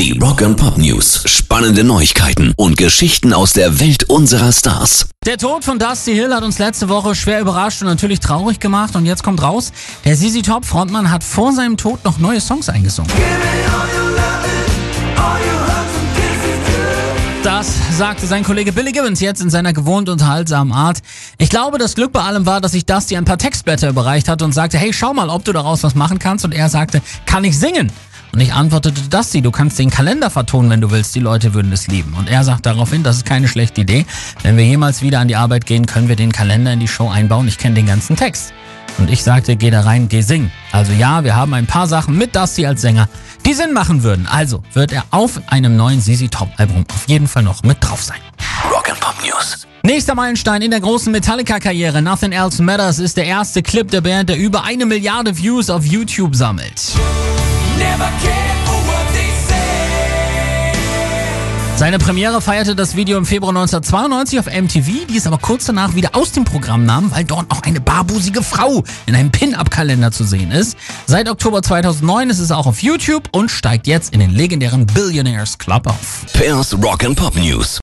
Die Rock and Pop News. Spannende Neuigkeiten und Geschichten aus der Welt unserer Stars. Der Tod von Dusty Hill hat uns letzte Woche schwer überrascht und natürlich traurig gemacht. Und jetzt kommt raus, der ZZ Top Frontmann hat vor seinem Tod noch neue Songs eingesungen. Das sagte sein Kollege Billy Gibbons jetzt in seiner gewohnt unterhaltsamen Art. Ich glaube, das Glück bei allem war, dass ich Dusty ein paar Textblätter überreicht hatte und sagte, hey, schau mal, ob du daraus was machen kannst. Und er sagte, kann ich singen? Und ich antwortete, Dusty, du kannst den Kalender vertonen, wenn du willst. Die Leute würden es lieben. Und er sagt daraufhin, das ist keine schlechte Idee. Wenn wir jemals wieder an die Arbeit gehen, können wir den Kalender in die Show einbauen. Ich kenne den ganzen Text. Und ich sagte, geh da rein, geh singen. Also ja, wir haben ein paar Sachen mit Dusty als Sänger, die Sinn machen würden. Also wird er auf einem neuen ZZ Top Album auf jeden Fall noch mit drauf sein. Rock and Pop News. Nächster Meilenstein in der großen Metallica-Karriere. Nothing Else Matters ist der erste Clip der Band, der über eine Milliarde Views auf YouTube sammelt. Seine Premiere feierte das Video im Februar 1992 auf MTV, die es aber kurz danach wieder aus dem Programm nahm, weil dort auch eine barbusige Frau in einem Pin-Up-Kalender zu sehen ist. Seit Oktober 2009 ist es auch auf YouTube und steigt jetzt in den legendären Billionaires Club auf. Pairs Rock and Pop News.